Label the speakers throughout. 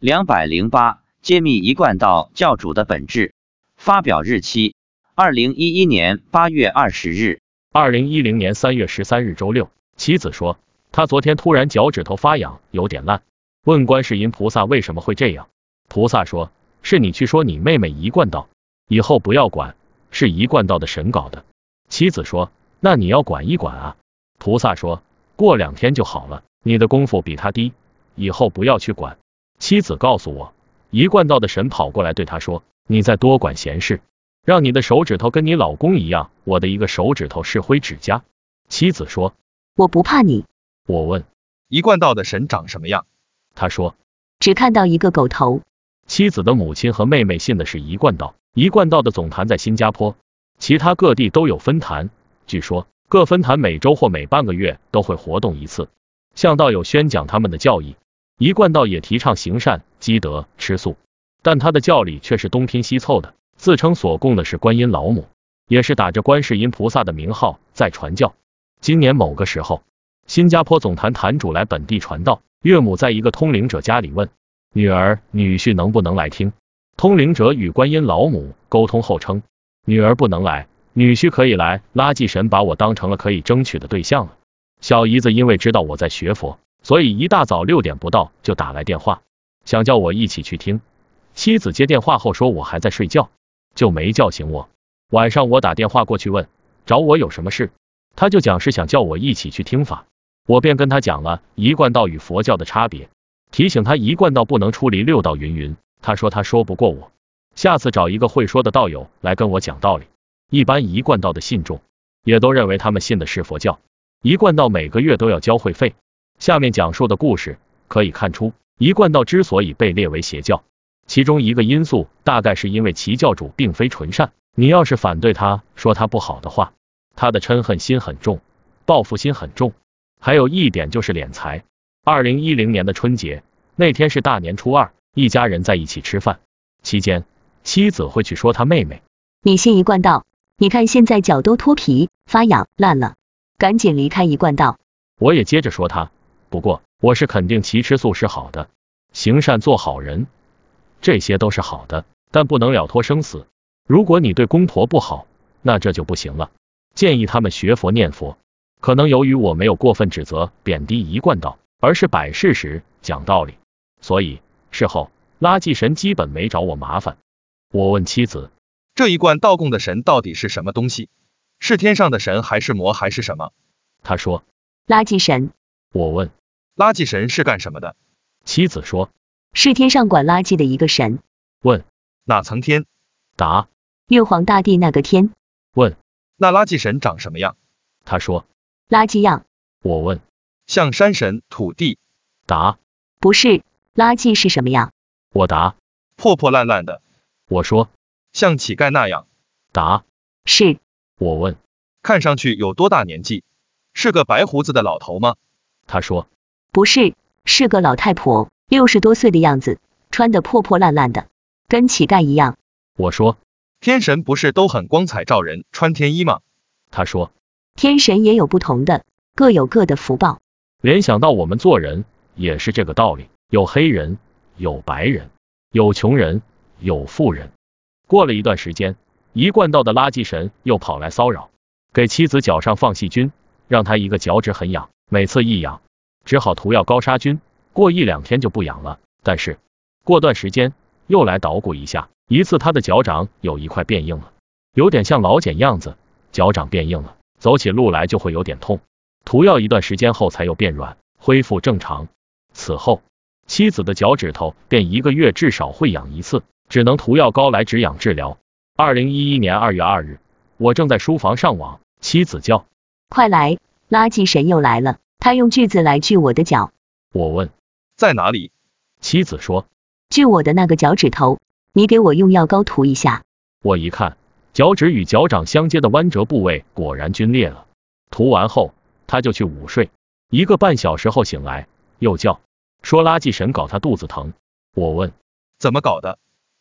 Speaker 1: 两百零八，揭秘一贯道教主的本质。发表日期：二零一一年八月二十日。
Speaker 2: 二零一零年三月十三日周六，妻子说，他昨天突然脚趾头发痒，有点烂。问观世音菩萨为什么会这样？菩萨说，是你去说你妹妹一贯道，以后不要管，是一贯道的神搞的。妻子说，那你要管一管啊。菩萨说，过两天就好了，你的功夫比他低，以后不要去管。妻子告诉我，一贯道的神跑过来对他说，你再多管闲事。让你的手指头跟你老公一样，我的一个手指头是灰指甲。妻子说：“
Speaker 3: 我不怕你。”
Speaker 2: 我问：“
Speaker 4: 一贯道的神长什么样？”
Speaker 2: 他说：“
Speaker 3: 只看到一个狗头。”
Speaker 2: 妻子的母亲和妹妹信的是一贯道，一贯道的总坛在新加坡，其他各地都有分坛。据说各分坛每周或每半个月都会活动一次，向道友宣讲他们的教义。一贯道也提倡行善、积德、吃素，但他的教理却是东拼西凑的。自称所供的是观音老母，也是打着观世音菩萨的名号在传教。今年某个时候，新加坡总坛坛主来本地传道，岳母在一个通灵者家里问女儿、女婿能不能来听。通灵者与观音老母沟通后称，女儿不能来，女婿可以来。垃圾神把我当成了可以争取的对象了。小姨子因为知道我在学佛，所以一大早六点不到就打来电话，想叫我一起去听。妻子接电话后说我还在睡觉。就没叫醒我。晚上我打电话过去问找我有什么事，他就讲是想叫我一起去听法，我便跟他讲了一贯道与佛教的差别，提醒他一贯道不能出离六道云云。他说他说不过我，下次找一个会说的道友来跟我讲道理。一般一贯道的信众也都认为他们信的是佛教，一贯道每个月都要交会费。下面讲述的故事可以看出，一贯道之所以被列为邪教。其中一个因素，大概是因为其教主并非纯善。你要是反对他，说他不好的话，他的嗔恨心很重，报复心很重。还有一点就是敛财。二零一零年的春节那天是大年初二，一家人在一起吃饭，期间妻子会去说他妹妹：“
Speaker 3: 你信一贯道，你看现在脚都脱皮、发痒、烂了，赶紧离开一贯道。”
Speaker 2: 我也接着说他，不过我是肯定其吃素是好的，行善做好人。这些都是好的，但不能了脱生死。如果你对公婆不好，那这就不行了。建议他们学佛念佛。可能由于我没有过分指责、贬低一贯道，而是摆事实、讲道理，所以事后垃圾神基本没找我麻烦。我问妻子，
Speaker 4: 这一贯道供的神到底是什么东西？是天上的神，还是魔，还是什么？
Speaker 2: 他说，
Speaker 3: 垃圾神。
Speaker 2: 我问，
Speaker 4: 垃圾神是干什么的？
Speaker 2: 妻子说。
Speaker 3: 是天上管垃圾的一个神。
Speaker 2: 问
Speaker 4: 哪层天？
Speaker 2: 答
Speaker 3: 玉皇大帝那个天。
Speaker 2: 问
Speaker 4: 那垃圾神长什么样？
Speaker 2: 他说
Speaker 3: 垃圾样。
Speaker 2: 我问
Speaker 4: 像山神、土地。
Speaker 2: 答
Speaker 3: 不是，垃圾是什么样？
Speaker 2: 我答
Speaker 4: 破破烂烂的。
Speaker 2: 我说
Speaker 4: 像乞丐那样。
Speaker 2: 答
Speaker 3: 是。
Speaker 2: 我问
Speaker 4: 看上去有多大年纪？是个白胡子的老头吗？
Speaker 2: 他说
Speaker 3: 不是，是个老太婆。六十多岁的样子，穿的破破烂烂的，跟乞丐一样。
Speaker 2: 我说，
Speaker 4: 天神不是都很光彩照人，穿天衣吗？
Speaker 2: 他说，
Speaker 3: 天神也有不同的，各有各的福报。
Speaker 2: 联想到我们做人也是这个道理，有黑人，有白人，有穷人，有富人。过了一段时间，一贯道的垃圾神又跑来骚扰，给妻子脚上放细菌，让她一个脚趾很痒，每次一痒，只好涂药高杀菌。过一两天就不痒了，但是过段时间又来捣鼓一下，一次他的脚掌有一块变硬了，有点像老茧样子，脚掌变硬了，走起路来就会有点痛。涂药一段时间后才又变软，恢复正常。此后妻子的脚趾头便一个月至少会痒一次，只能涂药膏来止痒治疗。二零一一年二月二日，我正在书房上网，妻子叫：“
Speaker 3: 快来，垃圾神又来了，他用锯子来锯我的脚。”
Speaker 2: 我问。
Speaker 4: 在哪里？
Speaker 2: 妻子说：“
Speaker 3: 锯我的那个脚趾头，你给我用药膏涂一下。”
Speaker 2: 我一看，脚趾与脚掌相接的弯折部位果然皲裂了。涂完后，他就去午睡。一个半小时后醒来，又叫说垃圾神搞他肚子疼。我问：“
Speaker 4: 怎么搞的？”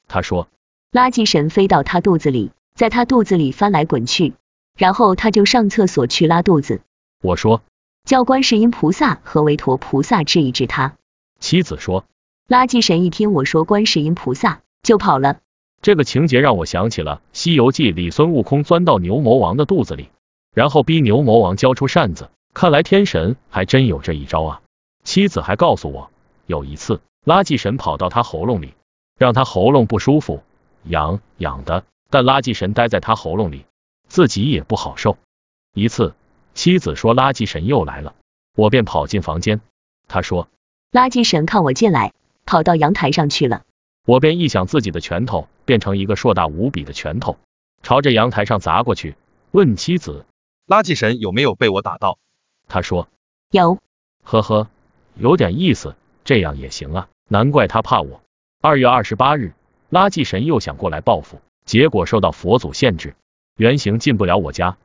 Speaker 2: 他说：“
Speaker 3: 垃圾神飞到他肚子里，在他肚子里翻来滚去，然后他就上厕所去拉肚子。”
Speaker 2: 我说：“
Speaker 3: 叫观世音菩萨和韦陀菩萨治一治他。”
Speaker 2: 妻子说：“
Speaker 3: 垃圾神一听我说观世音菩萨，就跑了。
Speaker 2: 这个情节让我想起了《西游记》里孙悟空钻到牛魔王的肚子里，然后逼牛魔王交出扇子。看来天神还真有这一招啊！妻子还告诉我，有一次垃圾神跑到他喉咙里，让他喉咙不舒服，痒痒的。但垃圾神待在他喉咙里，自己也不好受。一次，妻子说垃圾神又来了，我便跑进房间。他说，
Speaker 3: 垃圾神看我进来，跑到阳台上去了。
Speaker 2: 我便一想自己的拳头变成一个硕大无比的拳头，朝着阳台上砸过去，问妻子，
Speaker 4: 垃圾神有没有被我打到？
Speaker 2: 他说
Speaker 3: 有，
Speaker 2: 呵呵，有点意思，这样也行啊，难怪他怕我。二月二十八日，垃圾神又想过来报复，结果受到佛祖限制，原形进不了我家，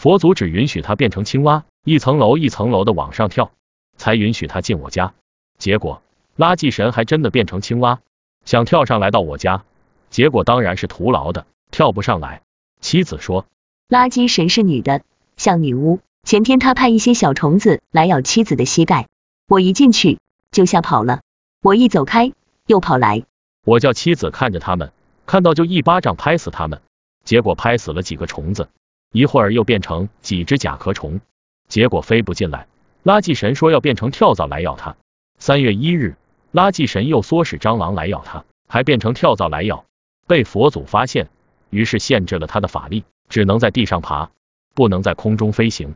Speaker 2: 佛祖只允许他变成青蛙，一层楼一层楼的往上跳，才允许他进我家。结果垃圾神还真的变成青蛙，想跳上来到我家，结果当然是徒劳的，跳不上来。妻子说，
Speaker 3: 垃圾神是女的，像女巫。前天他派一些小虫子来咬妻子的膝盖，我一进去就吓跑了。我一走开又跑来，
Speaker 2: 我叫妻子看着他们，看到就一巴掌拍死他们。结果拍死了几个虫子，一会儿又变成几只甲壳虫，结果飞不进来。垃圾神说要变成跳蚤来咬他。三月一日，垃圾神又唆使蟑螂来咬他，还变成跳蚤来咬，被佛祖发现，于是限制了他的法力，只能在地上爬，不能在空中飞行。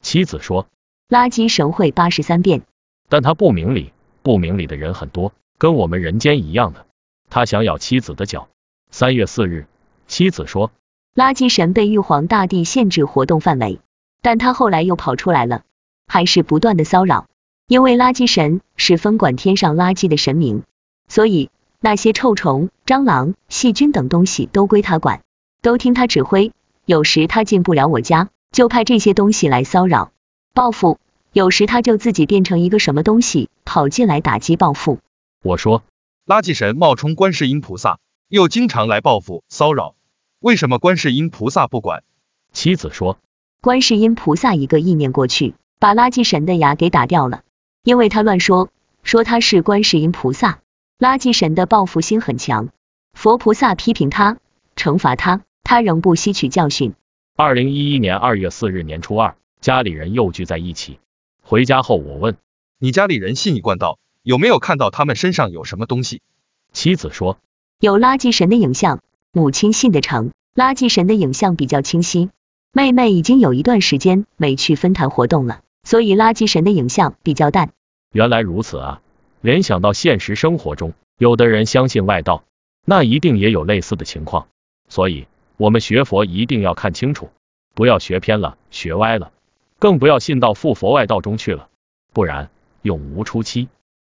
Speaker 2: 妻子说：“
Speaker 3: 垃圾神会八十三变，
Speaker 2: 但他不明理，不明理的人很多，跟我们人间一样的。他想咬妻子的脚。三月四日，妻子说，
Speaker 3: 垃圾神被玉皇大帝限制活动范围，但他后来又跑出来了，还是不断的骚扰。因为垃圾神是分管天上垃圾的神明，所以那些臭虫、蟑螂、细菌等东西都归他管，都听他指挥。有时他进不了我家。”就派这些东西来骚扰报复，有时他就自己变成一个什么东西跑进来打击报复。
Speaker 2: 我说，
Speaker 4: 垃圾神冒充观世音菩萨，又经常来报复骚扰，为什么观世音菩萨不管？
Speaker 2: 妻子说，
Speaker 3: 观世音菩萨一个意念过去，把垃圾神的牙给打掉了，因为他乱说，说他是观世音菩萨，垃圾神的报复心很强，佛菩萨批评他，惩罚他，他仍不吸取教训。
Speaker 2: 二零一一年二月四日年初二，家里人又聚在一起。回家后，我问
Speaker 4: 你家里人信一贯道，有没有看到他们身上有什么东西？
Speaker 2: 妻子说
Speaker 3: 有垃圾神的影像。母亲信得成，垃圾神的影像比较清晰。妹妹已经有一段时间没去分坛活动了，所以垃圾神的影像比较淡。
Speaker 2: 原来如此啊！联想到现实生活中，有的人相信外道，那一定也有类似的情况，所以。我们学佛一定要看清楚，不要学偏了、学歪了，更不要信到附佛外道中去了，不然永无出期。